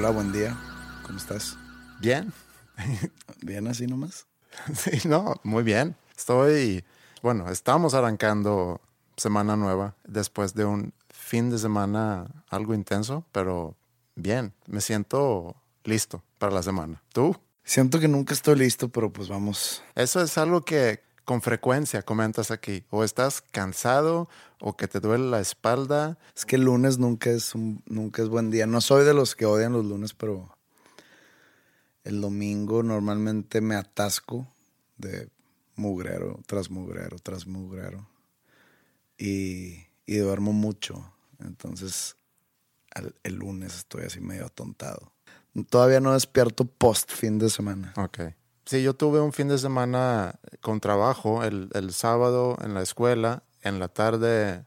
Hola, buen día. ¿Cómo estás? Bien. ¿Bien así nomás? Sí, no, muy bien. Estoy, bueno, estamos arrancando semana nueva después de un fin de semana algo intenso, pero bien, me siento listo para la semana. ¿Tú? Siento que nunca estoy listo, pero pues vamos. Eso es algo que con frecuencia comentas aquí. O estás cansado o que te duele la espalda. Es que el lunes nunca es, un, nunca es buen día. No soy de los que odian los lunes, pero el domingo normalmente me atasco de mugrero tras mugrero tras mugrero. Y, y duermo mucho. Entonces, al- el lunes estoy así medio atontado. Todavía no despierto post fin de semana. Ok. Sí, yo tuve un fin de semana con trabajo el, el sábado en la escuela. En la tarde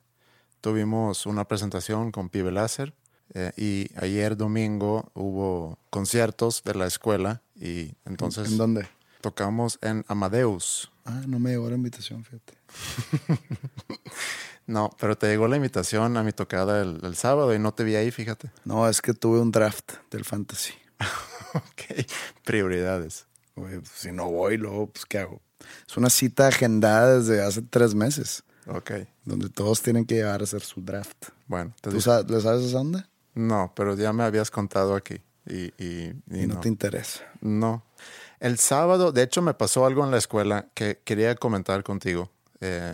tuvimos una presentación con Pibe Láser. eh, y ayer domingo hubo conciertos de la escuela. Y entonces ¿En dónde? tocamos en Amadeus. Ah, no me llegó la invitación, fíjate. No, pero te llegó la invitación a mi tocada el, el sábado y no te vi ahí, fíjate. No, es que tuve un draft del fantasy. ok, prioridades. Güey, pues, si no voy, luego, pues, ¿qué hago? Es una cita agendada desde hace tres meses, Ok, donde todos tienen que llevar a hacer su draft. bueno. ¿Tú sabes, ¿Le sabes esa onda? No, pero ya me habías contado aquí. Y, y- y Y no, no. te interesa. No. El sábado, de hecho, me pasó algo en la escuela que quería comentar contigo. Eh,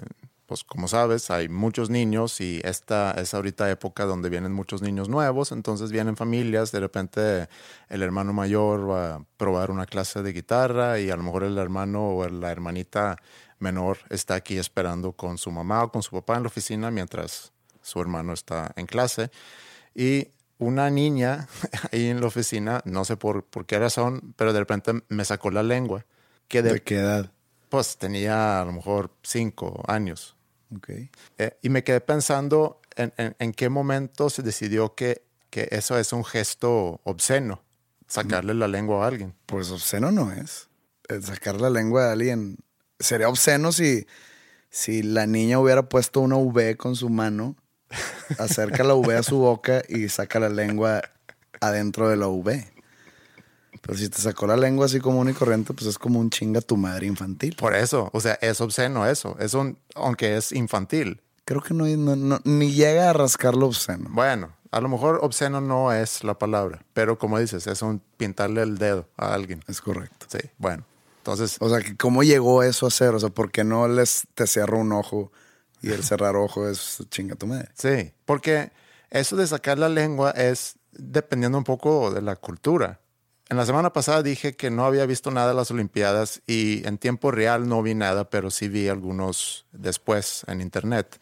pues como sabes, hay muchos niños y esta es ahorita época donde vienen muchos niños nuevos, entonces vienen familias, de repente el hermano mayor va a probar una clase de guitarra y a lo mejor el hermano o la hermanita menor está aquí esperando con su mamá o con su papá en la oficina mientras su hermano está en clase. Y una niña ahí en la oficina, no sé por, por qué razón, pero de repente me sacó la lengua. Que de, ¿De qué edad? pues tenía a lo mejor cinco años. Ok. Eh, y me quedé pensando en, en- en qué momento se decidió que, que eso es un gesto obsceno, sacarle la lengua a alguien. Pues obsceno no es. El sacar la lengua de alguien. Sería obsceno si, si la niña hubiera puesto una V con su mano, acerca la V a su boca y saca la lengua adentro de la V. Pero si te sacó la lengua así común y corriente, pues es como un chinga tu madre infantil. Por eso, o sea, es obsceno eso. Es un, aunque es infantil. Creo que no, no- no- ni llega a rascar lo obsceno. Bueno, a lo mejor obsceno no es la palabra, pero como dices, es un pintarle el dedo a alguien. Es correcto. Sí, bueno. Entonces, O sea, ¿cómo llegó eso a ser? O sea, ¿por qué no les te cierro un ojo y el cerrar ojo es chinga tu madre? Sí, porque eso de sacar la lengua es dependiendo un poco de la cultura. En la semana pasada dije que no había visto nada de las Olimpiadas y en tiempo real no vi nada, pero sí vi algunos después en internet,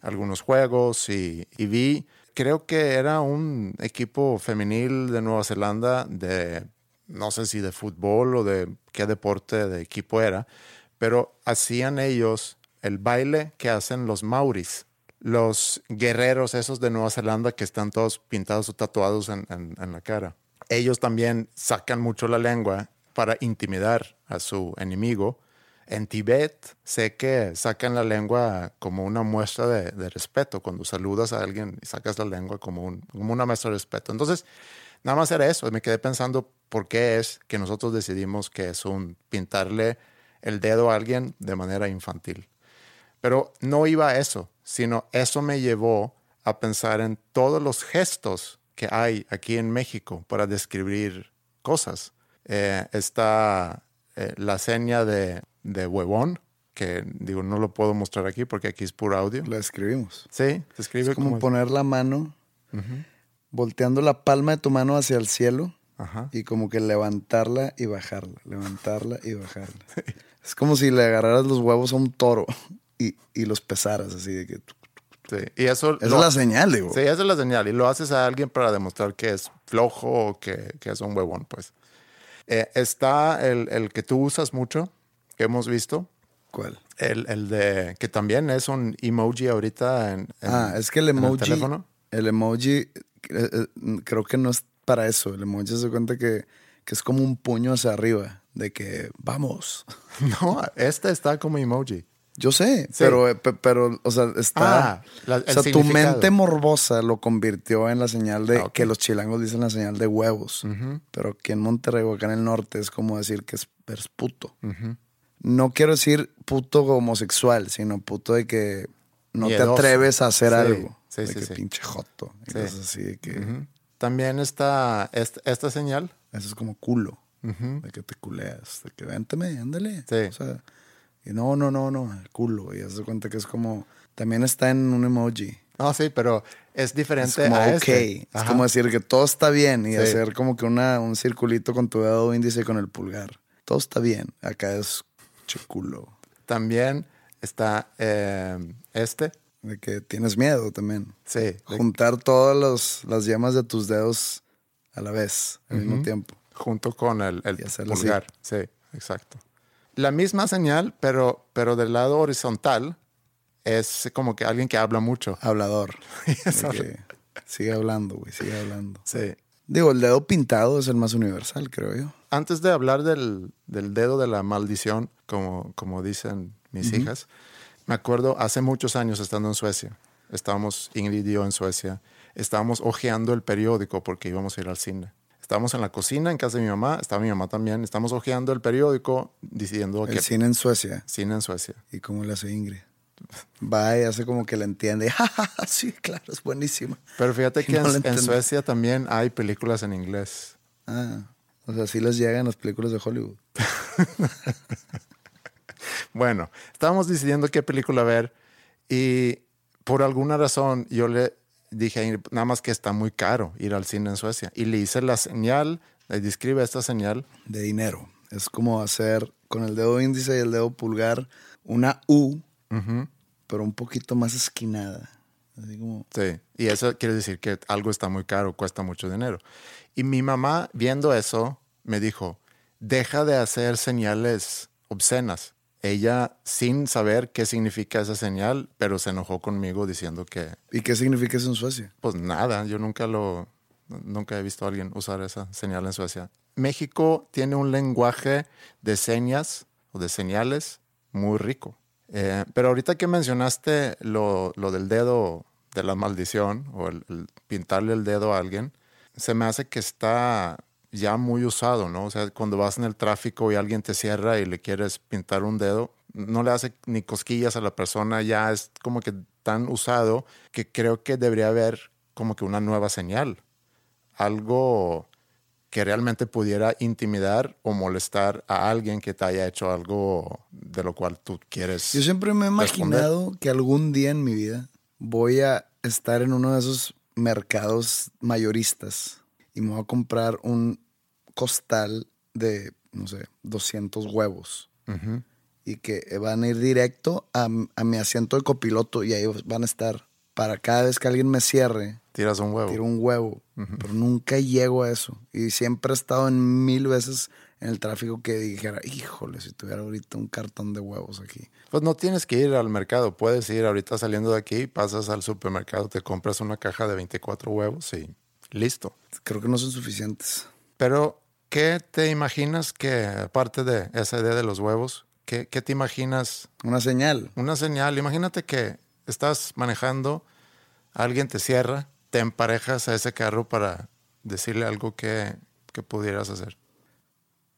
algunos juegos y, y vi, creo que era un equipo femenil de Nueva Zelanda de, no sé si de fútbol o de qué deporte de equipo era, pero hacían ellos el baile que hacen los Maoris los guerreros esos de Nueva Zelanda que están todos pintados o tatuados en, en- en la cara. Ellos también sacan mucho la lengua para intimidar a su enemigo. En Tibet sé que sacan la lengua como una muestra de, respeto. Cuando saludas a alguien y sacas la lengua como una muestra de respeto. Entonces, nada más era eso. Me quedé pensando por qué es que nosotros decidimos que es un pintarle el dedo a alguien de manera infantil. Pero no iba a eso, sino eso me llevó a pensar en todos los gestos que hay aquí en México para describir cosas. Eh, está eh, la seña de, de huevón, que digo, no lo puedo mostrar aquí porque aquí es puro audio. La escribimos. Sí, se escribe Es como como... poner la mano, volteando la palma de tu mano hacia el cielo Ajá. y como que levantarla y bajarla, levantarla y bajarla. Es como si le agarraras los huevos a un toro y, y los pesaras así de que... Sí, Y eso, Esa lo- es la señal, digo. Sí, esa es la señal. Y lo haces a alguien para demostrar que es flojo o que, que es un huevón, pues. Eh, está el, el que tú usas mucho, que hemos visto. ¿Cuál? El, el de que también es un emoji ahorita en, en- ah, es que el emoji... teléfono. El emoji eh, eh, creo que no es para eso. El emoji se cuenta que, que es como un puño hacia arriba, de que vamos. No, este está como emoji. Yo sé, Sí. pero, pe- pero, o sea, está. Ah, la- o sea, tu mente morbosa lo convirtió en la señal de Ah, que los chilangos dicen la señal de huevos. Pero aquí en Monterrey o acá en el norte es como decir que es, eres puto. No quiero decir puto homosexual, sino puto de que no Miedoso. te atreves a hacer Sí, sí, sí, de sí, que sí. pinche joto. y Sí. cosas así de que Ujú. También está esta, esta señal. eso es como culo. De que te culeas, de que vénteme, ándale. Sí. O sea, y no, no, no, no, el culo. Y hace cuenta que es como. También está en un emoji. No, sí, pero es Es diferente como a ok. este. Es Ajá. como decir que todo está bien y Sí. hacer como que una, un circulito con tu dedo índice y con el pulgar. Todo está bien. Acá es che culo. También está eh, este. De que tienes miedo también. Sí. Juntar todas los- las yemas de tus dedos a la vez, al mismo tiempo. junto con el, el así. pulgar. Sí, exacto. La misma señal, pero, pero del lado horizontal, es como que alguien que habla mucho. Hablador. Que sigue hablando, güey, sigue hablando. Sí. Digo, el dedo pintado es el más universal, creo yo. Antes de hablar del, del dedo de la maldición, como, como dicen mis hijas, me acuerdo hace muchos años estando en Suecia. Estábamos, Ingrid y yo en Suecia, estábamos hojeando el periódico porque íbamos a ir al cine. Estábamos en la cocina en casa de mi mamá, estaba mi mamá también. Estábamos hojeando el periódico diciendo El que cine en Suecia. cine en Suecia. ¿Y cómo le hace Ingrid? Va y hace como que le entiende. "Ja, ja, ja, sí, claro, es buenísima. Pero fíjate que no en, lo en. Suecia también hay películas en inglés. Ah, o sea, sí les llegan las películas de Hollywood. Bueno, estábamos decidiendo qué película ver y por alguna razón yo le dije nada más que está muy caro ir al cine en Suecia. Y le hice la señal, le describe esta señal. De dinero. Es como hacer con el dedo índice y el dedo pulgar una U, pero un poquito más esquinada. Así como. Sí, y eso quiere decir que algo está muy caro, cuesta mucho dinero. Y mi mamá, viendo eso, me dijo, deja de hacer señales obscenas. Ella, sin saber qué significa esa señal, pero se enojó conmigo diciendo que, ¿Y qué significa eso en Suecia? pues nada, yo nunca lo, nunca he visto a alguien usar esa señal en Suecia. México tiene un lenguaje de señas o de señales muy rico. Eh, pero ahorita que mencionaste lo, lo del dedo de la maldición o el, el pintarle el dedo a alguien, se me hace que está ya muy usado, ¿no? O sea, cuando vas en el tráfico y alguien te cierra y le quieres pintar un dedo, no le hace ni cosquillas a la persona, ya es como que tan usado que creo que debería haber como que una nueva señal, algo que realmente pudiera intimidar o molestar a alguien que te haya hecho algo de lo cual tú quieres. Yo siempre me he responder. imaginado que algún día en mi vida voy a estar en uno de esos mercados mayoristas y me voy a comprar un costal de, no sé, 200 huevos. Ujú. Y que van a ir directo a, a mi asiento de copiloto y ahí van a estar. Para cada vez que alguien me cierre, Tiras un huevo. tiro un huevo. Pero nunca llego a eso. Y siempre he estado en mil veces en el tráfico que dijera, híjole, si tuviera ahorita un cartón de huevos aquí. Pues no tienes que ir al mercado, puedes ir ahorita saliendo de aquí, pasas al supermercado, te compras una caja de 24 huevos y listo. Creo que no son suficientes. Pero, ¿qué te imaginas que, aparte de esa idea de los huevos, ¿Qué, qué te imaginas? Una señal. Una señal. Imagínate que estás manejando, alguien te cierra, te emparejas a ese carro para decirle algo que, que pudieras hacer.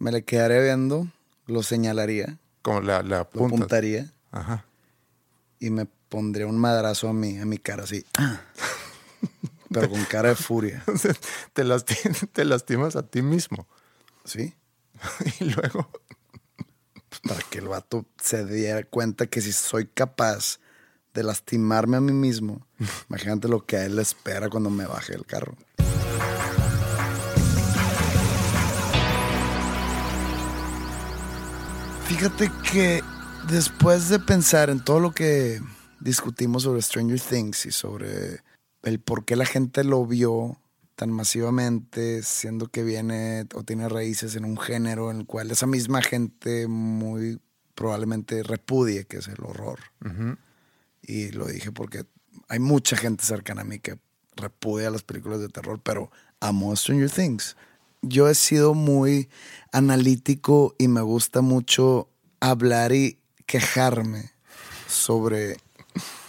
Me le quedaré viendo, lo señalaría, Como la, la lo punta. apuntaría Ajá. y me pondría un madrazo a mí, a mi cara así. Pero con cara de furia. te, lasti- te lastimas a ti mismo. ¿Sí? y luego, Pues para que el vato se diera cuenta que si soy capaz de lastimarme a mí mismo, imagínate lo que a él le espera cuando me baje del carro. Fíjate que después de pensar en todo lo que discutimos sobre Stranger Things y sobre el por qué la gente lo vio tan masivamente, siendo que viene o tiene raíces en un género en el cual esa misma gente muy probablemente repudie, que es el horror. Y lo dije porque hay mucha gente cercana a mí que repudia las películas de terror, pero amo Stranger Things. Yo he sido muy analítico y me gusta mucho hablar y quejarme sobre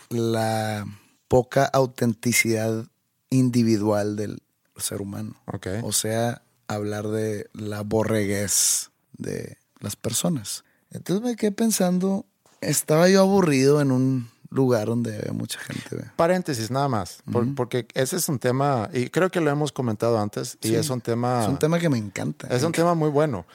la poca autenticidad individual del ser humano. Ok. O sea, hablar de la borreguez de las personas. Entonces me quedé pensando, estaba yo aburrido en un lugar donde había mucha gente. ve. paréntesis nada más, por- porque ese es un tema, y creo que lo hemos comentado antes, y es un tema... Es un tema que me encanta. Es un tema muy bueno,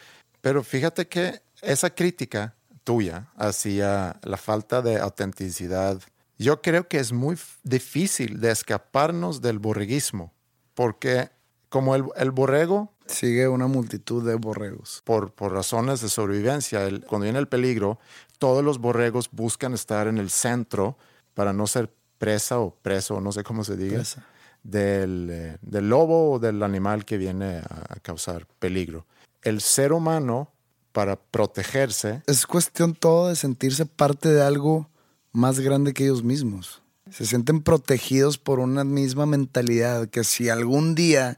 pero fíjate que esa crítica tuya hacia la falta de autenticidad, yo creo que es muy difícil de escaparnos del borreguismo, porque como el, el borrego, Sigue una multitud de borregos. por, por razones de sobrevivencia, el- cuando viene el peligro, todos los borregos buscan estar en el centro para no ser presa o preso, no sé cómo se diga, Presa. del, eh, del lobo o del animal que viene a, a causar peligro. El ser humano, para protegerse, Es cuestión todo de sentirse parte de algo más grande que ellos mismos. Se sienten protegidos por una misma mentalidad que si algún día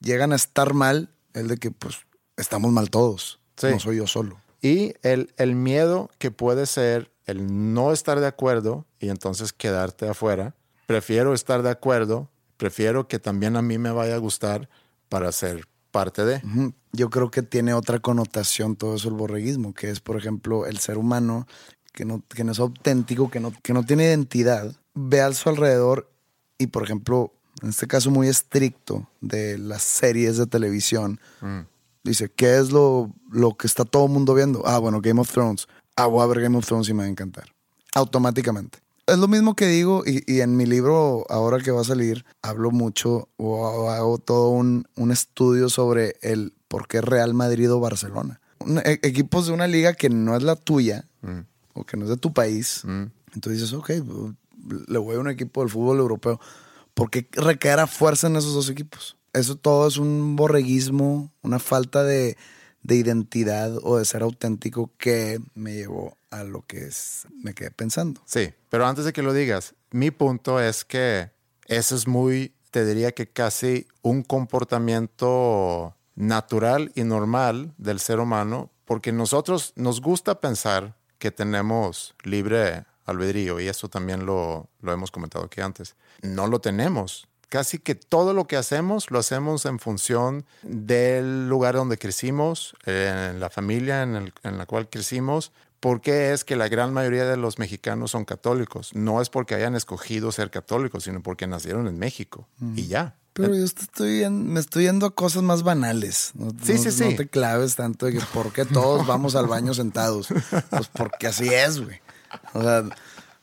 llegan a estar mal, es de que pues estamos mal todos. Sí. No soy yo solo. y el, el miedo que puede ser el no estar de acuerdo y entonces quedarte afuera. Prefiero estar de acuerdo, prefiero que también a mí me vaya a gustar para ser parte de. Yo creo que tiene otra connotación todo eso el borreguismo, que es, por ejemplo, el ser humano que no, que no es auténtico, que no, que no tiene identidad, ve a su alrededor y, por ejemplo, en este caso muy estricto de las series de televisión, dice, ¿qué es lo, lo que está todo el mundo viendo? Ah, bueno, Game of Thrones. Ah, voy a ver Game of Thrones y me va a encantar. Automáticamente. Es lo mismo que digo y, y en mi libro, ahora que va a salir, hablo mucho o hago todo un, un estudio sobre el por qué Real Madrid o Barcelona. Un- e- equipos de una liga que no es la tuya o que no es de tu país. Entonces dices, ok, le voy a un equipo del fútbol europeo. ¿Por qué recaer a fuerza en esos dos equipos? Eso todo es un borreguismo, una falta de, de identidad o de ser auténtico que me llevó a lo que es, me quedé pensando. Sí, pero antes de que lo digas, mi punto es que eso es muy, te diría que casi un comportamiento natural y normal del ser humano, porque nosotros nos gusta pensar que tenemos libre albedrío y eso también lo, lo hemos comentado aquí antes. No lo tenemos. Casi que todo lo que hacemos lo hacemos en función del lugar donde crecimos, en la familia en, la cual crecimos. ¿Por qué es que la gran mayoría de los mexicanos son católicos? No es porque hayan escogido ser católicos, sino porque nacieron en México y ya. Pero yo estoy en- me estoy yendo a cosas más banales. No, Sí, no- sí, no sí. te claves tanto de que por qué todos vamos al baño sentados. Pues porque así es, güey. O sea,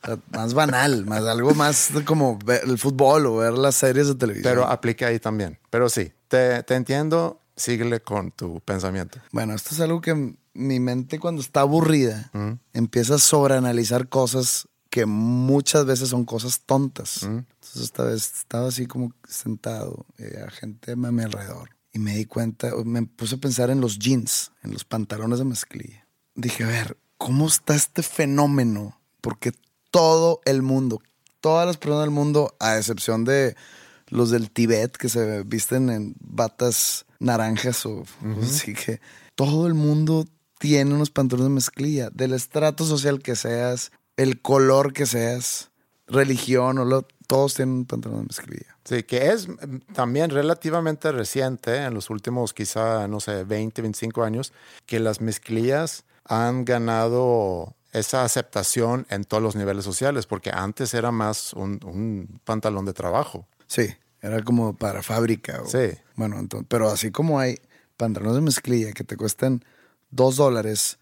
sea, más banal, más algo más como ver el fútbol o ver las series de televisión. Pero aplica ahí también. Pero sí, te, te entiendo. Síguele con tu pensamiento. Bueno, esto es algo que mi mente cuando está aburrida empieza a sobreanalizar cosas que muchas veces son cosas tontas. Entonces esta vez estaba así como sentado, eh, gente a mi alrededor. Y me di cuenta, me puse a pensar en los jeans, en los pantalones de mezclilla. Dije, a ver, ¿cómo está este fenómeno? Porque todo el mundo, todas las personas del mundo, a excepción de los del Tibet que se visten en batas naranjas o cosas así que todo el mundo tiene unos pantalones de mezclilla, del estrato social que seas, el color que seas, religión o lo, todos tienen pantalones de mezclilla. Sí, que es mm, también relativamente reciente, en los últimos quizá, no sé, 20, 25 años, que las mezclillas han ganado esa aceptación en todos los niveles sociales, porque antes era más un, un pantalón de trabajo. Sí, era como para fábrica. o- Sí. Bueno, entonces, pero así como hay pantalones de mezclilla que te cuestan dos dólares,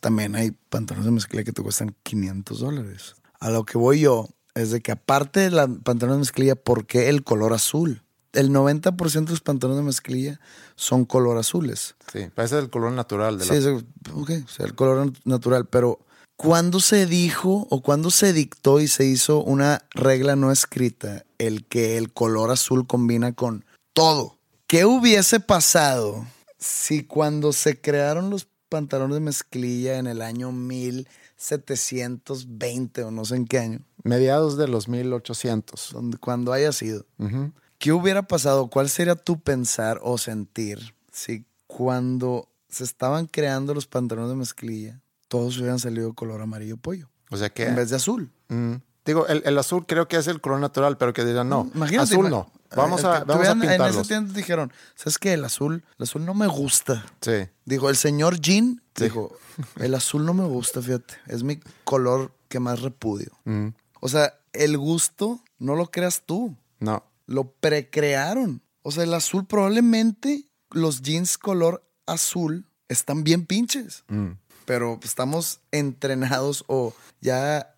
también hay pantalones de mezclilla que te cuestan 500 dólares. A lo que voy yo es de que aparte de la pantalones de mezclilla, ¿por qué el color azul? El 90% de los pantalones de mezclilla son color azules. Sí, es el color natural de Sí, la... es, ok, o sea, el color nat- natural, pero ¿cuándo se dijo o cuándo se dictó y se hizo una regla no escrita el que el color azul combina con todo? ¿Qué hubiese pasado si cuando se crearon los pantalones de mezclilla en el año 1720 o no sé en qué año, Mediados de los 1800. donde, cuando haya sido, Ujú. ¿Qué hubiera pasado? ¿Cuál sería tu pensar o sentir si cuando se estaban creando los pantalones de mezclilla, todos hubieran salido color amarillo pollo O sea que... en vez de azul? Mm. Digo, el, el azul creo que es el color natural, pero que dirán, no, Imagínate, azul no. Vamos a, vamos a tuvieran- En ese pintarlos. tiempo dijeron, ¿sabes qué? El azul, el azul no me gusta. Sí. Dijo, el señor Jean dijo, el azul no me gusta, fíjate. Es mi color que más repudio. Mm. O sea, el gusto no lo creas tú. No. lo precrearon. O sea, el azul probablemente los jeans color azul están bien pinches, Mm. pero estamos entrenados o ya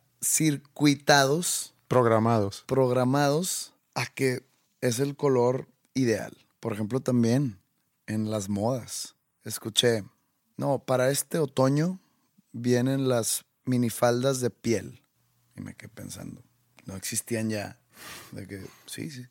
circuitados, Programados. programados a que es el color ideal. Por ejemplo, también en las modas. Escuché, no, para este otoño vienen las minifaldas de piel. Y me quedé pensando, no existían ya. De que, sí, sí.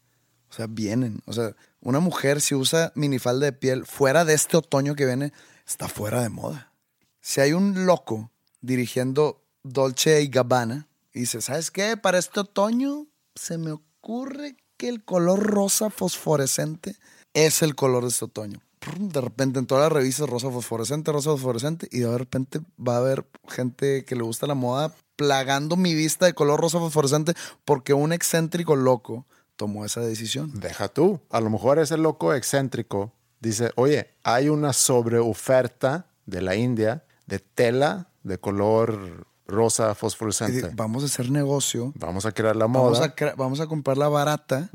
O sea, vienen. O sea, una mujer si usa minifalda de piel fuera de este otoño que viene, está fuera de moda. Si hay un loco dirigiendo Dolce y Gabbana y dice, ¿sabes qué? Para este otoño se me ocurre que el color rosa fosforescente es el color de este otoño. De repente en todas las revistas rosa fosforescente, rosa fosforescente y de repente va a haber gente que le gusta la moda plagando mi vista de color rosa fosforescente porque un excéntrico loco tomó esa decisión. Deja tú. A lo mejor ese loco excéntrico dice, oye, hay una sobreoferta de la India de tela de color rosa fosforescente. vamos a hacer negocio Vamos a crear la Vamos moda. a, cre- vamos a comprarla barata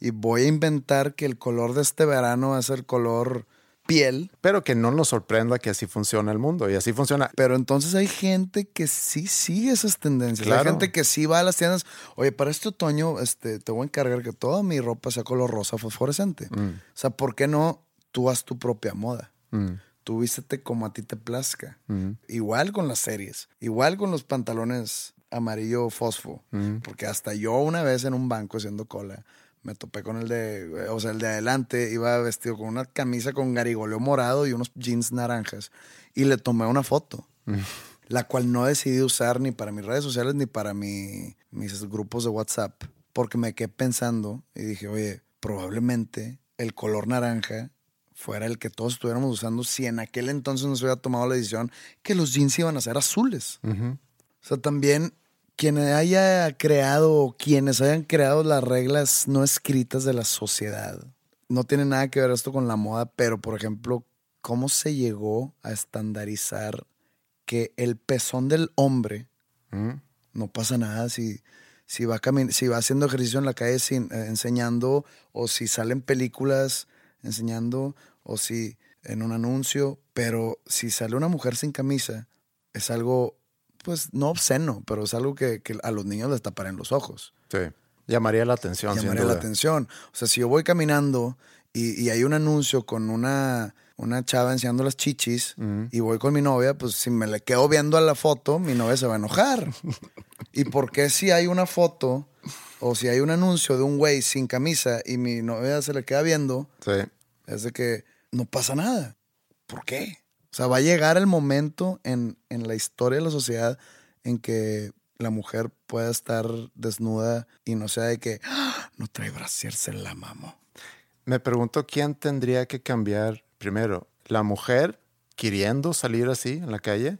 y voy a inventar que el color de este verano va a ser color piel. Pero que no nos sorprenda que así funciona el mundo. Y así funciona. Pero entonces hay gente que sí sigue esas tendencias. Hay Claro. gente que sí va a las tiendas. Oye, para este otoño este, te voy a encargar que toda mi ropa sea color rosa fosforescente. O sea, ¿por qué no tú haz tu propia moda? Mm. Tú vístete como a ti te plazca. Igual con las series. Igual con los pantalones amarillo fosfo. Porque hasta yo una vez en un banco haciendo cola me topé con el de, o sea, el de adelante iba vestido con una camisa con garigoleo morado y unos jeans naranjas. Y le tomé una foto. La cual no decidí usar ni para mis redes sociales ni para mi- mis grupos de WhatsApp. Porque me quedé pensando y dije, oye, probablemente el color naranja fuera el que todos estuviéramos usando si en aquel entonces nos hubiera tomado la decisión que los jeans iban a ser azules. O sea, también quien haya creado o quienes hayan creado las reglas no escritas de la sociedad, no tiene nada que ver esto con la moda, pero por ejemplo, ¿cómo se llegó a estandarizar que el pezón del hombre no pasa nada si, si, va, si va haciendo ejercicio en la calle sin, eh, enseñando, o si salen películas enseñando, o si en un anuncio, pero si sale una mujer sin camisa, es algo, pues no obsceno, pero es algo que, que a los niños les taparán los ojos. Sí. Llamaría la atención. llamaría la atención. O sea, si yo voy caminando y, y hay un anuncio con una, una chava enseñando las chichis y voy con mi novia, pues si me le quedo viendo a la foto, mi novia se va a enojar. ¿Y por qué si hay una foto o si hay un anuncio de un güey sin camisa y mi novia se le queda viendo, Sí. es de que no pasa nada? ¿Por qué? O sea, va a llegar el momento en, en la historia de la sociedad en que la mujer pueda estar desnuda y no sea de que "Ah, no trae brasier, se la mamo. Me pregunto quién tendría que cambiar primero, la mujer queriendo salir así en la calle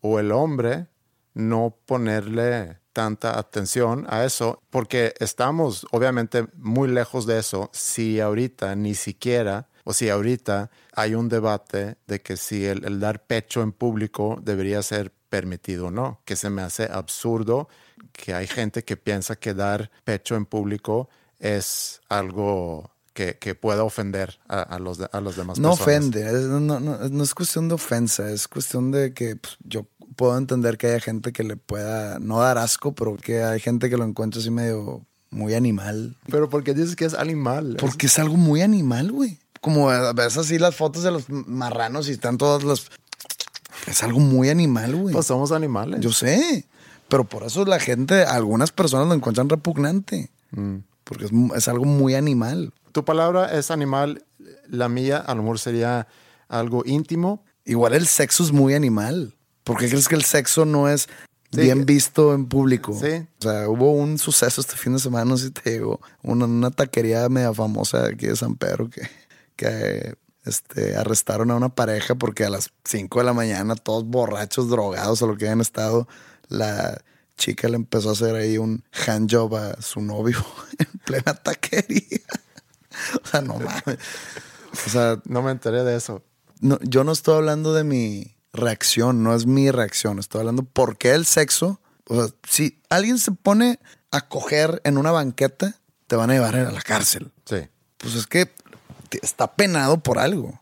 o el hombre no ponerle tanta atención a eso porque estamos obviamente muy lejos de eso si ahorita ni siquiera o si ahorita hay un debate de que si el, el dar pecho en público debería ser permitido o no, que se me hace absurdo que hay gente que piensa que dar pecho en público es algo que, que pueda ofender a, a los, de- a los demás No personas. ofende, es- no, no- no es cuestión de ofensa, es cuestión de que pues, yo puedo entender que haya gente que le pueda no dar asco, pero que hay gente que lo encuentra así medio muy animal. Pero porque dices que es animal. Porque es algo muy animal, güey. Como ves así las fotos de los marranos y están todas las... Es algo muy animal, güey. Pues somos animales. Yo sé, pero por eso la gente, algunas personas lo encuentran repugnante. Mm. Porque es, algo muy animal. Tu palabra es animal, la mía a lo mejor sería algo íntimo. Igual el sexo es muy animal. ¿Por qué crees que el sexo no es Sí. bien visto en público? Sí. O sea, hubo un suceso este fin de semana, no sé si te digo, una, una taquería media famosa aquí de San Pedro que, que este, arrestaron a una pareja porque a las 5 de la mañana, todos borrachos, drogados o lo que hayan estado, la chica le empezó a hacer ahí un handjob a su novio en plena taquería. o sea, no mames. O sea, No me enteré de eso. no, yo no estoy hablando de mi reacción, no es mi reacción. Estoy hablando por qué el sexo. O sea, si alguien se pone a coger en una banqueta, te van a llevar a la cárcel. Sí. Pues es que está penado por algo.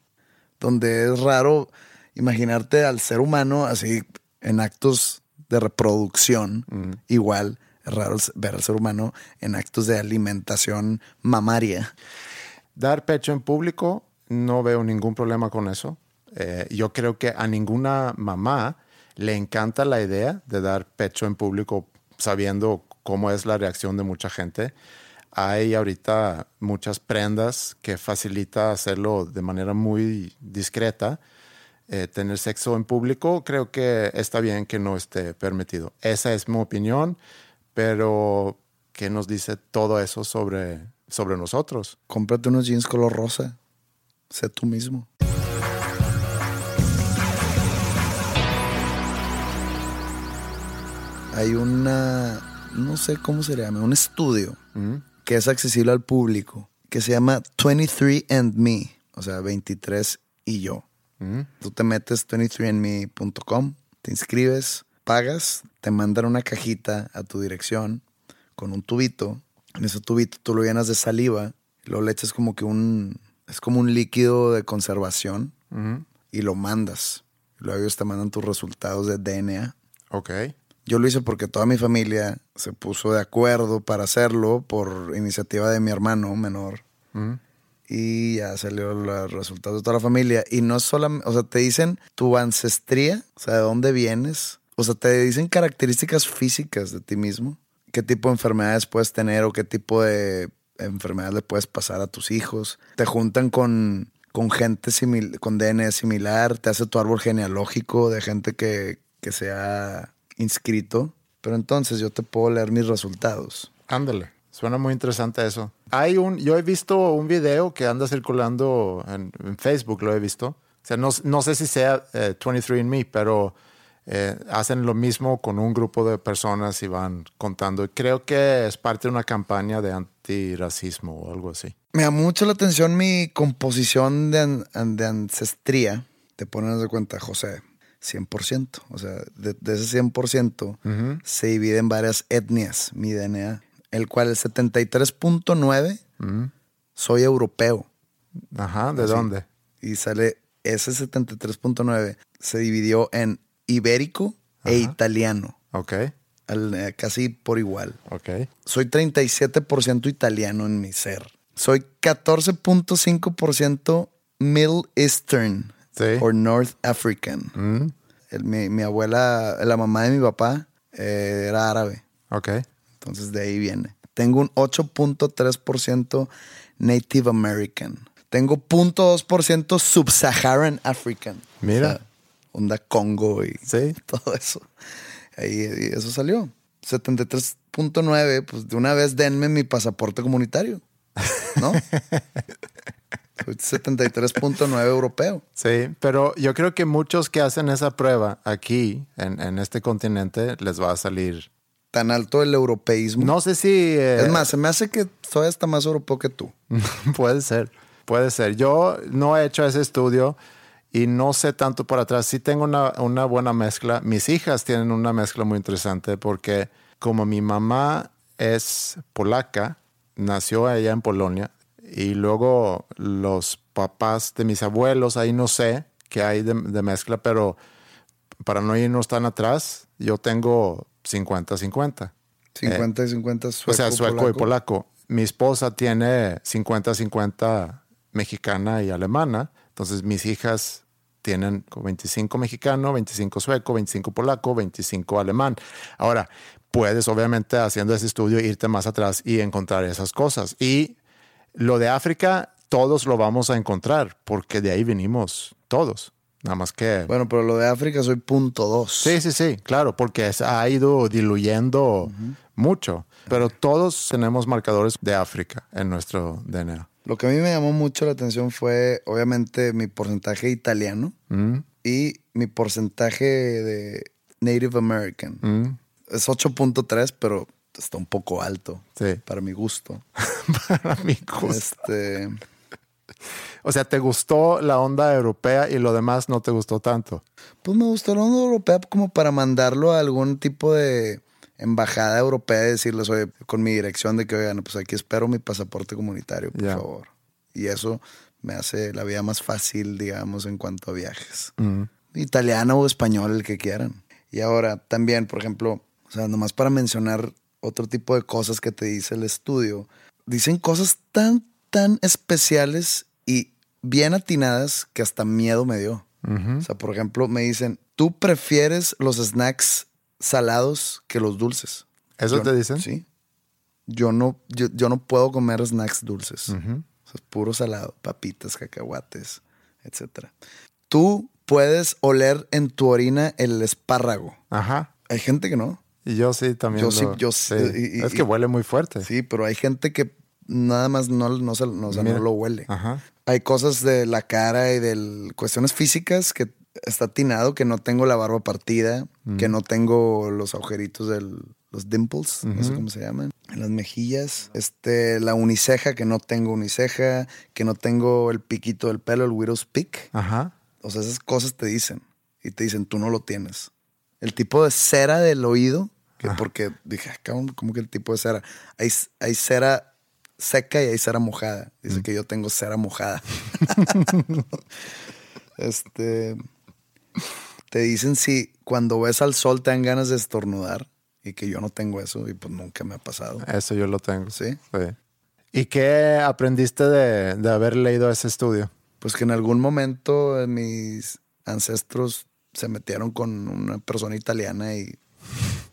Donde es raro imaginarte al ser humano así en actos de reproducción. Igual es raro ver al ser humano en actos de alimentación mamaria. Dar pecho en público, no veo ningún problema con eso. Eh, yo creo que a ninguna mamá le encanta la idea de dar pecho en público sabiendo cómo es la reacción de mucha gente. Hay ahorita muchas prendas que facilita hacerlo de manera muy discreta. Eh, tener sexo en público creo que está bien que no esté permitido. Esa es mi opinión, pero ¿qué nos dice todo eso sobre, sobre nosotros? Cómprate unos jeans color rosa. Sé tú mismo. Hay una, no sé cómo se llama, un estudio que es accesible al público, que se llama 23 and Me, o sea, 23 y yo. Tú te metes 23andme.com, te inscribes, pagas, te mandan una cajita a tu dirección con un tubito. En ese tubito tú lo llenas de saliva, luego le echas como que un, es como un líquido de conservación y lo mandas. Luego ellos te mandan tus resultados de DNA. Ok. Yo lo hice porque toda mi familia se puso de acuerdo para hacerlo por iniciativa de mi hermano menor. Y ya salieron los resultados de toda la familia. Y no solamente, o sea, te dicen tu ancestría, o sea, de dónde vienes. O sea, te dicen características físicas de ti mismo. Qué tipo de enfermedades puedes tener o qué tipo de enfermedades le puedes pasar a tus hijos. Te juntan con, con gente simil- con DNA similar. Te hace tu árbol genealógico de gente que, que se ha inscrito. Pero entonces yo te puedo leer mis resultados. Ándale. Suena muy interesante eso. Hay un, yo he visto un video que anda circulando en, en Facebook, lo he visto. O sea, no, no sé si sea eh, 23andMe, pero eh, hacen lo mismo con un grupo de personas y van contando. Creo que es parte de una campaña de antirracismo o algo así. Me llamó mucho la atención mi composición de, an- de ancestría. Te pones de cuenta, José, 100%. O sea, de, de ese 100% se divide en varias etnias, mi DNA. El cual el 73.9 soy europeo. Ajá, ¿de Así. dónde? Y sale ese 73.9 se dividió en ibérico e italiano. Ok, al- eh, casi por igual. ok. Soy 37% italiano en mi ser. Soy 14.5% Middle Eastern Sí. o North African. Mm, El- mi, mi abuela, la mamá de mi papá, eh, era árabe. ok. Entonces de ahí viene. Tengo un 8.3% Native American. Tengo 0.2% Sub-Saharan African. Mira. O sea, onda Congo y Sí. todo eso. Ahí y eso salió. 73.9, pues de una vez denme mi pasaporte comunitario. ¿No? Soy 73.9 europeo. Sí, pero yo creo que muchos que hacen esa prueba aquí, en, en este continente, les va a salir. Tan alto el europeísmo. No sé si. eh, Es más, se me hace que soy hasta más europeo que tú. puede ser, puede ser. Yo no he hecho ese estudio y no sé tanto por atrás. Sí tengo una, una buena mezcla. Mis hijas tienen una mezcla muy interesante porque como mi mamá es polaca, nació allá en Polonia y luego los papás de mis abuelos, ahí no sé qué hay de, de mezcla, pero para no irnos tan atrás, yo tengo 50-50. 50 y 50 sueco, o sea, sueco y polaco. Mi esposa tiene 50-50 mexicana y alemana. Entonces mis hijas tienen como 25 mexicano, 25 sueco, 25 polaco, 25 alemán. Ahora, puedes obviamente haciendo ese estudio irte más atrás y encontrar esas cosas. Y lo de África, todos lo vamos a encontrar porque de ahí venimos todos. Nada más que... Bueno, pero lo de África soy punto dos. Sí, sí, sí, claro, porque ha ido diluyendo mucho. Pero todos tenemos marcadores de África en nuestro DNA. Lo que a mí me llamó mucho la atención fue, obviamente, mi porcentaje italiano Mm, y mi porcentaje de Native American. mm, Es 8.3, pero está un poco alto sí, para mi gusto. para mi gusto. Este, O sea, ¿te gustó la onda europea y lo demás no te gustó tanto? pues me gustó la onda europea como para mandarlo a algún tipo de embajada europea y decirles, oye, con mi dirección de que, oigan, pues aquí espero mi pasaporte comunitario, por favor. Y eso me hace la vida más fácil, digamos, en cuanto a viajes. Mm, italiano o español, el que quieran. Y ahora también, por ejemplo, o sea, nomás para mencionar otro tipo de cosas que te dice el estudio, dicen cosas tan, tan especiales y bien atinadas que hasta miedo me dio. O sea, por ejemplo, me dicen, tú prefieres los snacks salados que los dulces. ¿Eso Yo- te dicen? Sí. Yo no, yo, yo no puedo comer snacks dulces. O sea, es puro salado, papitas, cacahuates, etc. Tú puedes oler en tu orina el espárrago. Ajá. Hay gente que no. Y yo sí también. Yo sí, yo sí, y- y- es que huele muy fuerte. Sí, pero hay gente que nada más no, no, se- no, o sea, no lo huele. Ajá. Hay cosas de la cara y de cuestiones físicas que está atinado, que no tengo la barba partida, Mm. que no tengo los agujeritos de los dimples, no sé cómo se llaman, en las mejillas, este, la uniceja, que no tengo uniceja, que no tengo el piquito del pelo, el widow's peak. Ajá. O sea, esas cosas te dicen y te dicen, tú no lo tienes. El tipo de cera del oído, que porque dije, "Ah, cabrón, ¿cómo que el tipo de cera? Hay, hay cera seca y hay cera mojada. Dice que yo tengo cera mojada. este. Te dicen si cuando ves al sol te dan ganas de estornudar y que yo no tengo eso y pues nunca me ha pasado. Eso yo lo tengo. ¿Sí? Sí. ¿Y qué aprendiste de, de haber leído ese estudio? Pues que en algún momento mis ancestros se metieron con una persona italiana y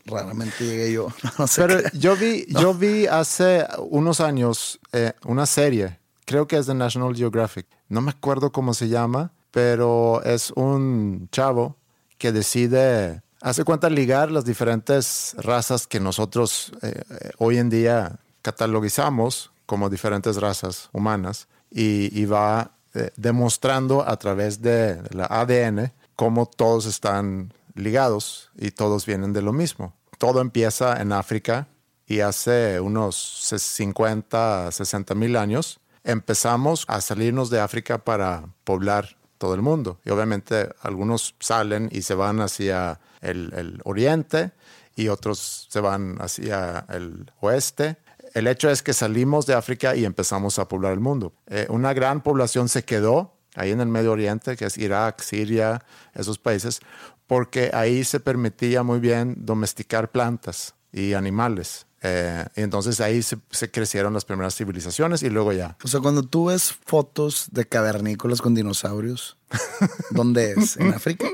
raramente llegué yo. No sé Pero qué. yo vi, yo vi hace unos años eh, una serie, creo que es de National Geographic. No me acuerdo cómo se llama, pero es un chavo que decide, hace cuenta, ligar las diferentes razas que nosotros eh, hoy en día catalogizamos como diferentes razas humanas y, y va eh, demostrando a través de la ADN cómo todos están ligados y todos vienen de lo mismo. Todo empieza en África y hace unos 50, 60 mil años empezamos a salirnos de África para poblar todo el mundo. Y obviamente algunos salen y se van hacia el, el oriente y otros se van hacia el oeste. El hecho es que salimos de África y empezamos a poblar el mundo. Eh, una gran población se quedó ahí en el Medio Oriente, que es Irak, Siria, esos países, porque ahí se permitía muy bien domesticar plantas y animales. Eh, y entonces ahí se, se crecieron las primeras civilizaciones y luego ya. O sea, cuando tú ves fotos de cavernícolas con dinosaurios, ¿dónde es? ¿En África?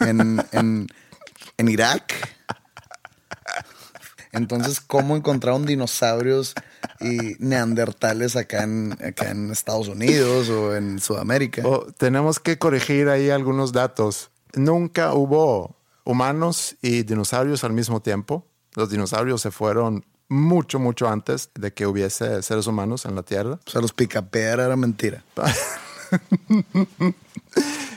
¿En, en, en Irak? Entonces, ¿cómo encontraron dinosaurios y neandertales acá en, acá en Estados Unidos o en Sudamérica? Oh, tenemos que corregir ahí algunos datos. Nunca hubo humanos y dinosaurios al mismo tiempo. Los dinosaurios se fueron mucho, mucho antes de que hubiese seres humanos en la Tierra. O sea, los picapiedra era mentira.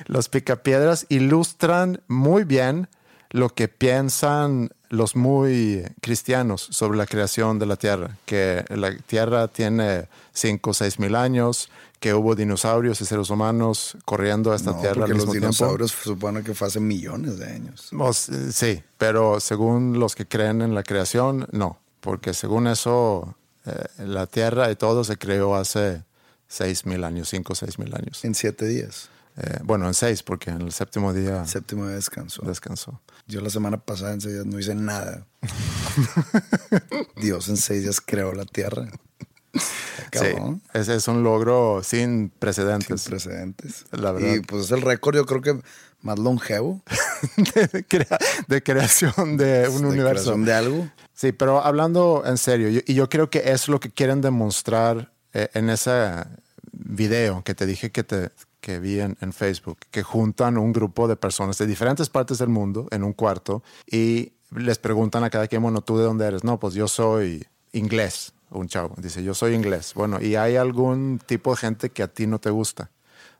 los picapiedras ilustran muy bien lo que piensan los muy cristianos sobre la creación de la Tierra, que la Tierra tiene 5 o 6 mil años, que hubo dinosaurios y seres humanos corriendo a esta No, Tierra al porque los mismo dinosaurios se supone que fue hace millones de años. tiempo. Os- sí, pero según los que creen en la creación, no, porque según eso, eh, la Tierra y todo se creó hace 6 mil años, 5 o 6 mil años. En siete días. Eh, bueno, en 6, porque en el séptimo día Séptimo de descanso. descansó. Yo la semana pasada en seis días no hice nada. Dios en seis días creó la tierra. Sí, ese es un logro sin precedentes. Sin precedentes. La verdad. Y pues es el récord, yo creo que más longevo de, crea- de creación de un de universo. creación de algo. Sí, pero hablando en serio, yo- y yo creo que es lo que quieren demostrar eh, en ese video que te dije que, te, que vi en, en Facebook, que juntan un grupo de personas de diferentes partes del mundo en un cuarto y les preguntan a cada quien, bueno, ¿tú de dónde eres? No, pues yo soy inglés, un chavo. Dice, yo soy inglés. Bueno, ¿y hay algún tipo de gente que a ti no te gusta?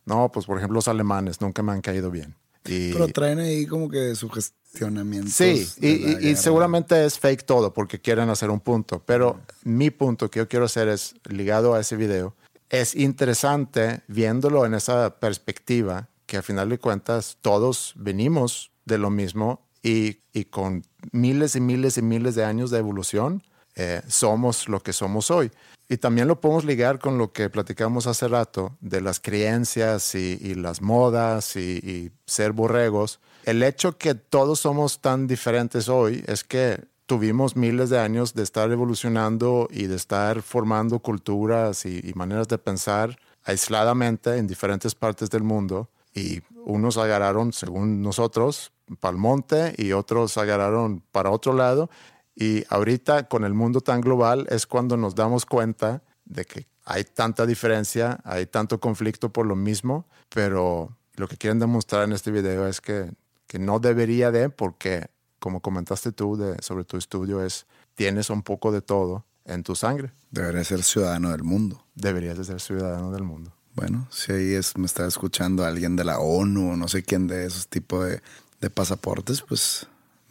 No, pues por ejemplo los alemanes nunca me han caído bien. Y, Pero traen ahí como que sugestionamientos. Sí, y, y- y seguramente es fake todo porque quieren hacer un punto, pero mi punto que yo quiero hacer es ligado a ese video. Es interesante viéndolo en esa perspectiva que a final de cuentas todos venimos de lo mismo y, y con miles y miles y miles de años de evolución eh, somos lo que somos hoy. Y también lo podemos ligar con lo que platicamos hace rato de las creencias y, las modas y, y ser borregos. El hecho que todos somos tan diferentes hoy es que tuvimos miles de años de estar evolucionando y de estar formando culturas y, y maneras de pensar aisladamente en diferentes partes del mundo. Y unos agarraron, según nosotros, para el monte y otros agarraron para otro lado. Y ahorita con el mundo tan global es cuando nos damos cuenta de que hay tanta diferencia, hay tanto conflicto por lo mismo, pero lo que quieren demostrar en este video es que, que no debería de, porque como comentaste tú de, sobre tu estudio, es tienes un poco de todo en tu sangre. Debería ser ciudadano del mundo. Deberías de ser ciudadano del mundo. Bueno, si ahí es, me está escuchando alguien de la ONU o no sé quién de esos tipos de, de pasaportes, pues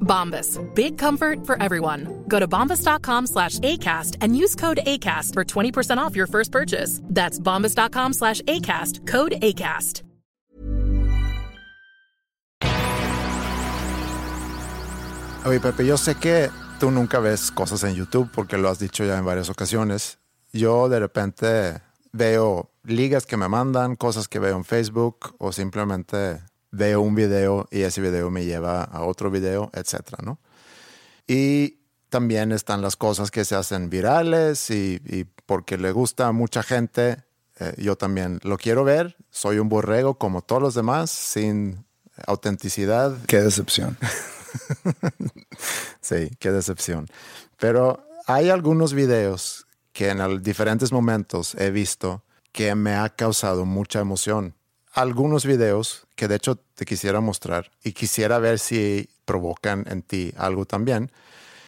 Bombas. Big comfort for everyone. Go to bombas.com slash ACAST and use code ACAST for 20% off your first purchase. That's bombas.com slash ACAST. Code ACAST. Oye, Pepe, yo sé que tú nunca ves cosas en YouTube porque lo has dicho ya en varias ocasiones. Yo de repente veo ligas que me mandan, cosas que veo en Facebook o simplemente veo un video y ese video me lleva a otro video, etcétera, ¿no? Y también están las cosas que se hacen virales y, y porque le gusta a mucha gente, eh, yo también lo quiero ver. Soy un borrego como todos los demás, sin autenticidad, qué decepción. Sí, qué decepción. Pero hay algunos videos que en diferentes momentos he visto que me ha causado mucha emoción. Algunos videos que de hecho te quisiera mostrar y quisiera ver si provocan en ti algo también.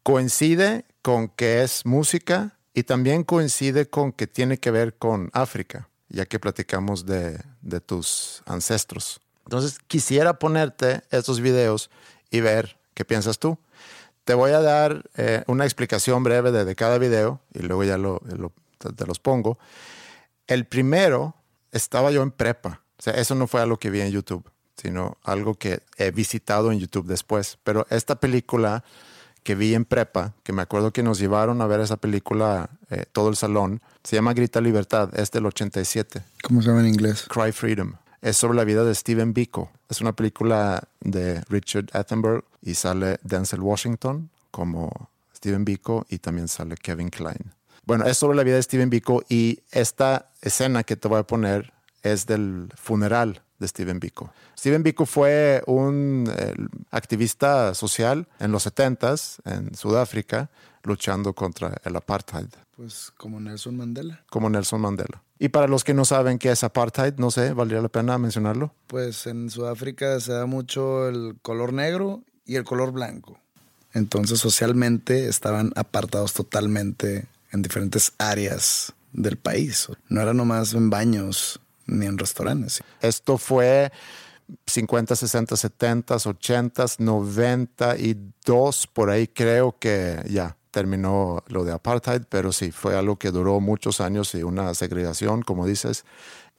Coincide con que es música y también coincide con que tiene que ver con África, ya que platicamos de, de tus ancestros. Entonces quisiera ponerte estos videos y ver qué piensas tú. Te voy a dar eh, una explicación breve de, de cada video y luego ya lo, lo- te, te los pongo. El primero estaba yo en prepa. O sea, eso no fue algo que vi en YouTube, sino algo que he visitado en YouTube después. Pero esta película que vi en prepa, que me acuerdo que nos llevaron a ver esa película eh, todo el salón, se llama Grita Libertad, es del 87. ¿Cómo se llama en inglés? Cry Freedom. Es sobre la vida de Steven Biko. Es una película de Richard Attenborough y sale Denzel Washington como Steven Biko y también sale Kevin Klein. Bueno, es sobre la vida de Steven Biko y esta escena que te voy a poner es del funeral de Steven Biko. Steven Biko fue un eh, activista social en los 70s en Sudáfrica luchando contra el apartheid. Pues como Nelson Mandela. Como Nelson Mandela. Y para los que no saben qué es apartheid, no sé, ¿valdría la pena mencionarlo? Pues en Sudáfrica se da mucho el color negro y el color blanco. Entonces socialmente estaban apartados totalmente en diferentes áreas del país. No era nomás en baños ni en restaurantes. Esto fue 50, 60, 70, 80, 92, por ahí creo que ya terminó lo de apartheid, pero sí, fue algo que duró muchos años y una segregación, como dices,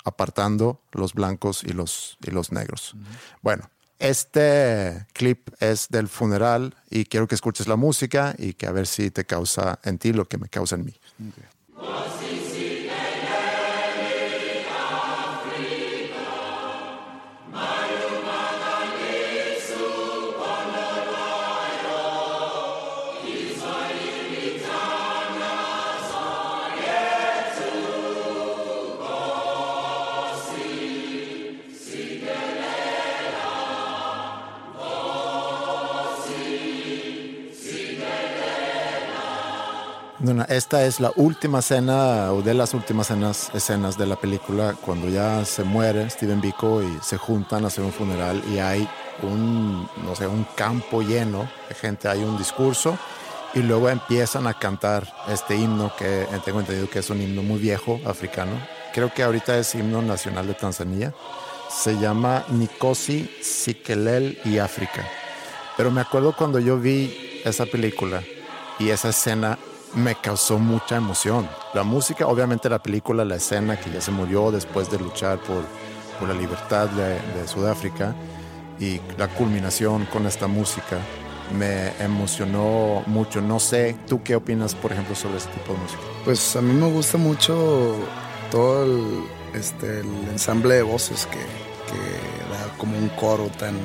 apartando los blancos y los, y los negros. Bueno, este clip es del funeral y quiero que escuches la música y que a ver si te causa en ti lo que me causa en mí. Esta es la última escena o de las últimas escenas, escenas de la película cuando ya se muere Steven Biko y se juntan a hacer un funeral y hay un, no sé, un campo lleno de gente, hay un discurso y luego empiezan a cantar este himno que tengo entendido que es un himno muy viejo africano. Creo que ahorita es himno nacional de Tanzania. Se llama Nikosi, Sikelel y África. Pero me acuerdo cuando yo vi esa película y esa escena me causó mucha emoción. La música, obviamente la película, la escena que ya se murió después de luchar por, por la libertad de, Sudáfrica y la culminación con esta música me emocionó mucho. No sé, ¿tú qué opinas, por ejemplo, sobre este tipo de música? Pues a mí me gusta mucho todo el, este, el ensamble de voces que, que da como un coro tan,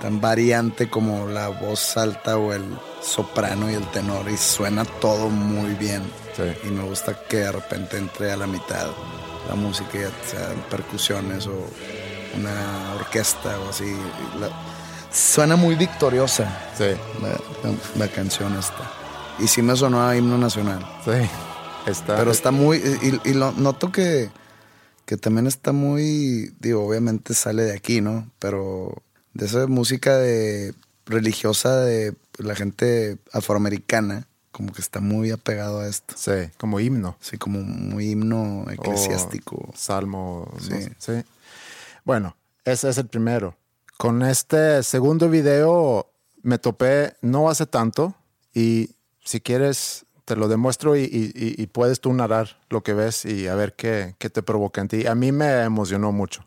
tan variante como la voz alta o el soprano y el tenor y suena todo muy bien. Y me gusta que de repente entre a la mitad la música, sean percusiones o una orquesta o así. suena muy victoriosa sí. la, canción esta. Y sí me sonó a himno nacional. Sí, está. Pero está muy. Y, lo, noto que, que también está muy. Digo, obviamente sale de aquí, ¿no? Pero de esa música de religiosa de la gente afroamericana, como que está muy apegado a esto. Sí, como himno. Sí, como muy himno eclesiástico. salmo. Sí. sí. Bueno, ese es el primero. Con este segundo video me topé no hace tanto y si quieres te lo demuestro y, puedes tú narrar lo que ves y a ver qué, qué te provoca en ti. A mí me emocionó mucho.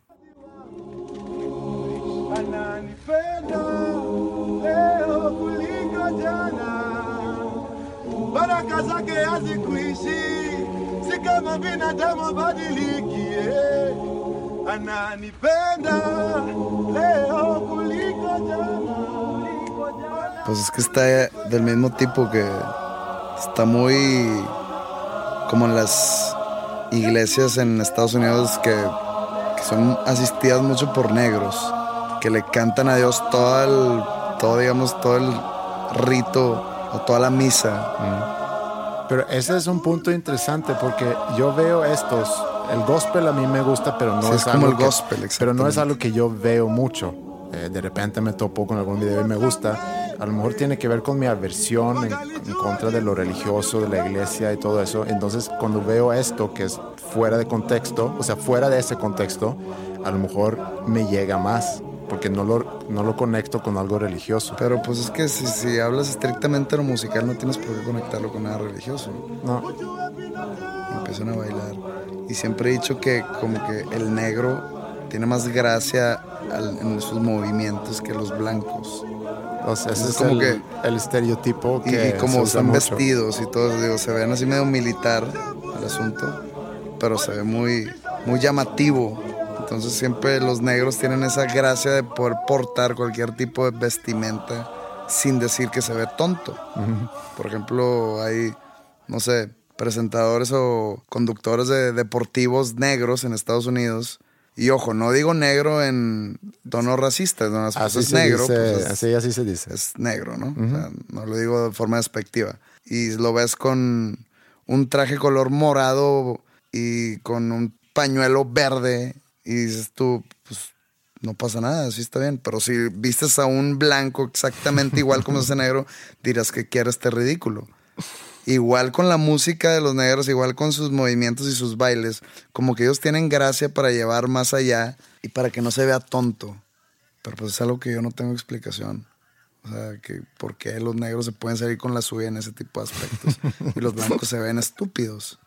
Baraka zake hazikuishi, si kama binadamu badiliki. Ananipenda leo kuliko jana. Pues es que está del mismo tipo que está muy como en las iglesias en Estados Unidos que, que son asistidas mucho por negros, que le cantan a Dios todo el, todo digamos, todo el rito o toda la misa. Pero ese es un punto interesante porque yo veo estos, el gospel a mí me gusta, pero no es, como el gospel, pero no es algo que yo veo mucho. Eh, de repente me topo con algún video y me gusta. A lo mejor tiene que ver con mi aversión en, en, contra de lo religioso, de la iglesia y todo eso. Entonces, cuando veo esto que es fuera de contexto, o sea, fuera de ese contexto, a lo mejor me llega más porque no lo, no lo conecto con algo religioso. Pero pues es que si, si hablas estrictamente de lo musical no tienes por qué conectarlo con nada religioso. No. empiezan a bailar. Y siempre he dicho que como que el negro tiene más gracia al- en sus movimientos que los blancos. O sea, ese Es es, como el, que- el estereotipo Y, que y se como están mucho. vestidos y todo, digo, se ven así medio militar el asunto, pero se ve muy, muy llamativo. Entonces siempre los negros tienen esa gracia de poder portar cualquier tipo de vestimenta sin decir que se ve tonto. Por ejemplo, hay, no sé, presentadores o conductores de deportivos negros en Estados Unidos. Y ojo, no digo negro en tono racista, no, pues Así es se negro. dice, pues es- así, así se dice. es negro, ¿no? O sea, no lo digo de forma despectiva. Y lo ves con un traje color morado y con un pañuelo verde y dices tú, pues no pasa nada, así está bien. Pero si vistes a un blanco exactamente igual como ese negro, dirás que quiere este ridículo. Igual con la música de los negros, igual con sus movimientos y sus bailes, como que ellos tienen gracia para llevar más allá y para que no se vea tonto. Pero pues es algo que yo no tengo explicación. O sea, que por qué los negros se pueden salir con la suya en ese tipo de aspectos y los blancos se ven estúpidos.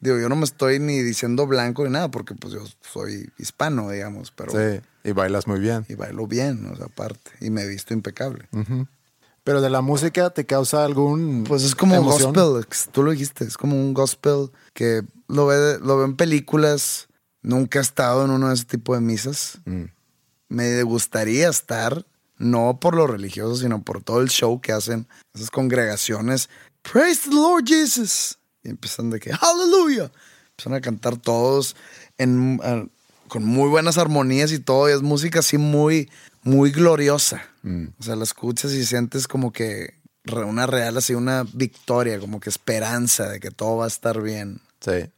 Digo, yo no me estoy ni diciendo blanco ni nada porque pues yo soy hispano, digamos, pero Sí, y bailas muy bien. y bailo bien, o sea, aparte, y me he visto impecable. Pero de la música te causa algún Pues es como un gospel, tú lo dijiste, es como un gospel que lo ve, lo ve en películas, nunca he estado en uno de ese tipo de misas. Mm. Me gustaría estar, no por lo religioso, sino por todo el show que hacen esas congregaciones. Praise the Lord Jesus. Y empiezan de que, aleluya. Empiezan a cantar todos en, ah, con muy buenas armonías y todo. Y es música así muy, muy gloriosa. O sea, la escuchas y sientes como que una real, así una victoria, como que esperanza de que todo va a estar bien. Sí.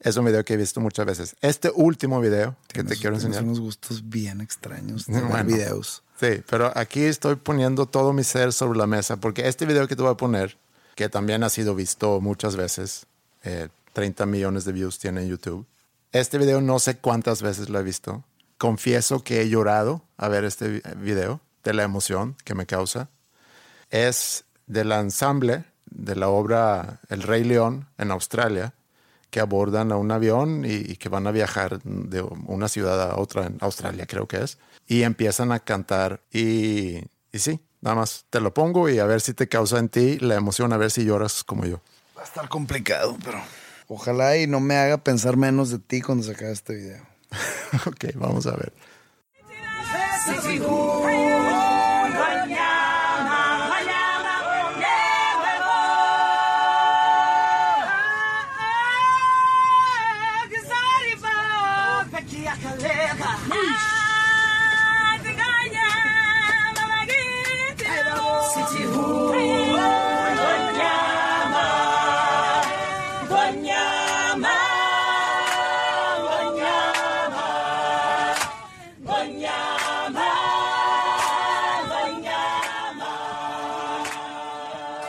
Es un video que he visto muchas veces. Este último video que te quiero enseñar. unos gustos bien extraños de Bueno. videos. Sí, pero aquí estoy poniendo todo mi ser sobre la mesa porque este video que te voy a poner, que también ha sido visto muchas veces, eh, 30 millones de views tiene en YouTube. Este video no sé cuántas veces lo he visto. Confieso que he llorado a ver este vi- video de la emoción que me causa. Es del ensamble de la obra El Rey León en Australia, que abordan a un avión y, y que van a viajar de una ciudad a otra en Australia, creo que es, y empiezan a cantar y, y sí, nada más te lo pongo y a ver si te causa en ti la emoción, a ver si lloras como yo. Va a estar complicado, pero ojalá y no me haga pensar menos de ti cuando se acabe este video. ok, vamos a ver.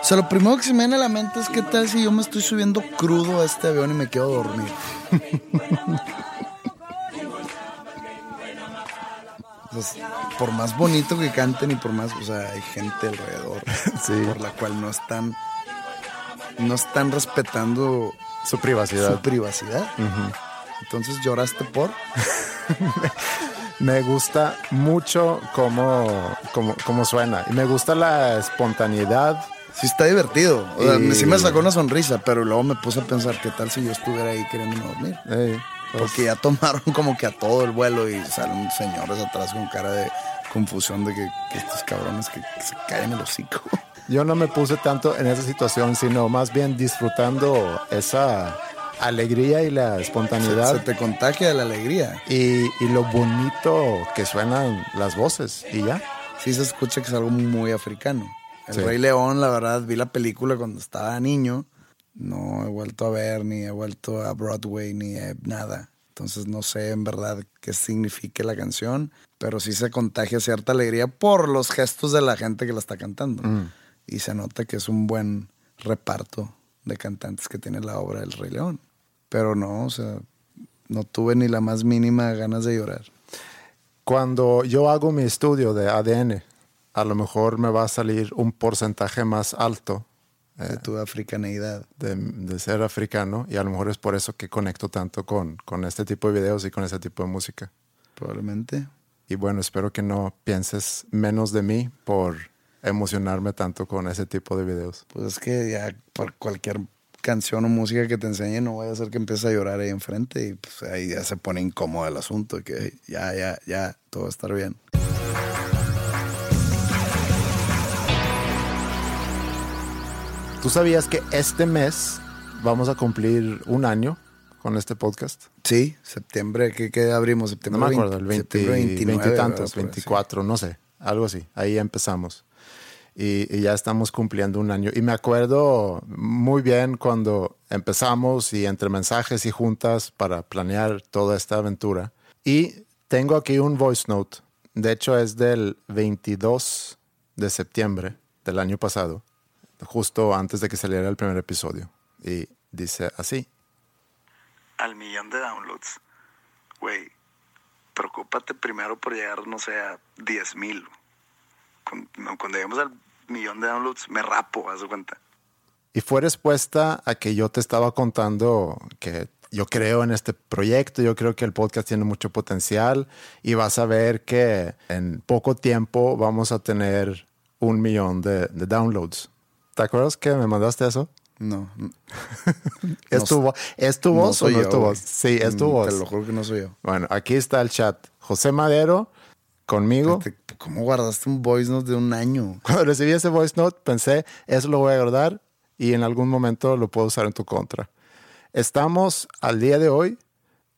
O sea, lo primero que se me viene a la mente es qué tal si yo me estoy subiendo crudo a este avión y me quedo dormido. Sea, por más bonito que canten y por más, o sea, hay gente alrededor Sí. por la cual no están, no están respetando Su privacidad. su privacidad. Entonces lloraste por. Me gusta mucho cómo, cómo, cómo suena y me gusta la espontaneidad. Sí está divertido. O sea, Y- sí me sacó una sonrisa, pero luego me puse a pensar qué tal si yo estuviera ahí queriendo dormir. Ey, pues, Porque ya tomaron como que a todo el vuelo y salen señores atrás con cara de confusión de que, que estos cabrones que, que se caen el hocico. Yo no me puse tanto en esa situación, sino más bien disfrutando esa alegría y la Se, espontaneidad se te contagia la alegría. y, y lo bonito que suenan las voces y ya. Sí se escucha que es algo muy africano. El Sí. Rey León, la verdad, vi la película cuando estaba niño. No he vuelto a ver, ni he vuelto a Broadway, ni he- nada. Entonces no sé en verdad qué significa la canción, pero sí se contagia cierta alegría por los gestos de la gente que la está cantando. Y se nota que es un buen reparto de cantantes que tiene la obra del Rey León. Pero no, o sea, no tuve ni la más mínima ganas de llorar. Cuando yo hago mi estudio de ADN, a lo mejor me va a salir un porcentaje más alto de tu africaneidad. de, de ser africano y a lo mejor es por eso que conecto tanto con, con este tipo de videos y con este tipo de música. Probablemente. Y bueno, espero que no pienses menos de mí por emocionarme tanto con ese tipo de videos. Pues es que ya por cualquier canción o música que te enseñe no vaya a ser que empiece a llorar ahí enfrente y pues ahí ya se pone incómodo el asunto, que ya, ya, ya, todo va a estar bien. ¿Tú sabías que este mes vamos a cumplir un año con este podcast? Sí, septiembre, ¿qué, qué abrimos? No Septiembre me 20, acuerdo, el 20, septiembre 29, 20 y tantos, ¿verdad? Por ahí, 24, no sé, algo así. Ahí empezamos. Y, y ya estamos cumpliendo un año. Y me acuerdo muy bien cuando empezamos y entre mensajes y juntas para planear toda esta aventura. Y tengo aquí un voice note. De hecho, es del 22 de septiembre del año pasado, justo antes de que saliera el primer episodio. Y dice así. al millón de downloads, güey, preocúpate primero por llegar, no sé, a 10 mil. Cuando, cuando lleguemos al millón de downloads, me rapo, haz cuenta. Y fue respuesta a que yo te estaba contando que yo creo en este proyecto, yo creo que el podcast tiene mucho potencial y vas a ver que en poco tiempo vamos a tener un millón de, de downloads. ¿Te acuerdas que me mandaste eso? No, ¿Es, No tu, vo- ¿es tu no voz o no yo, es tu voz? Sí, es tu Mm, voz. Te lo juro que no soy yo. Bueno, aquí está el chat. José Madero conmigo. ¿Cómo guardaste un voice note de un año? Cuando recibí ese voice note, pensé, eso lo voy a guardar y en algún momento lo puedo usar en tu contra. Estamos al día de hoy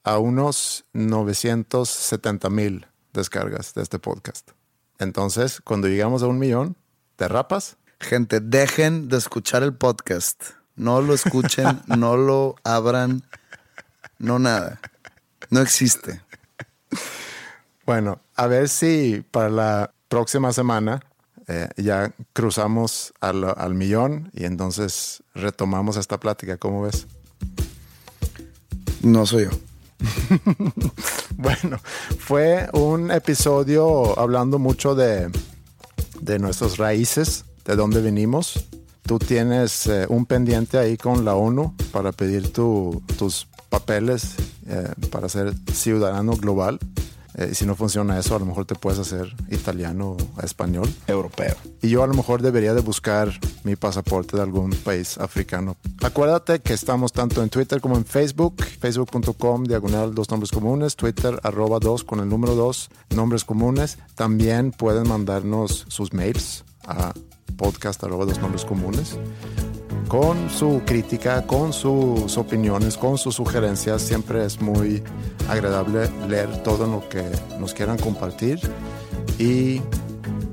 a unos 970 mil descargas de este podcast. Entonces, cuando llegamos a un millón, ¿te rapas? Gente, dejen de escuchar el podcast. No lo escuchen, no lo abran, no nada. No existe. Bueno, a ver si para la próxima semana eh, ya cruzamos al, al millón y entonces retomamos esta plática. ¿Cómo ves? No soy yo. Bueno, fue un episodio hablando mucho de, de nuestras raíces, de dónde venimos. Tú tienes eh, un pendiente ahí con la ONU para pedir tu- tus papeles eh, para ser ciudadano global. Eh, si no funciona eso, a lo mejor te puedes hacer italiano o español. Europeo. Y yo a lo mejor debería de buscar mi pasaporte de algún país africano. Acuérdate que estamos tanto en Twitter como en Facebook, facebook.com diagonal dos nombres comunes, Twitter arroba dos con el número dos nombres comunes. También pueden mandarnos sus mails a podcast arroba dos nombres comunes con su crítica, con sus opiniones, con sus sugerencias. Siempre es muy agradable leer todo lo que nos quieran compartir. Y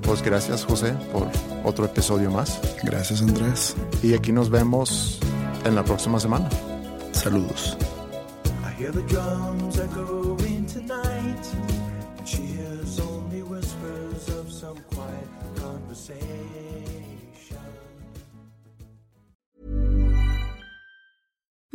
pues gracias José por otro episodio más. Gracias, Andrés. Y aquí nos vemos en la próxima semana. Saludos. I hear the drums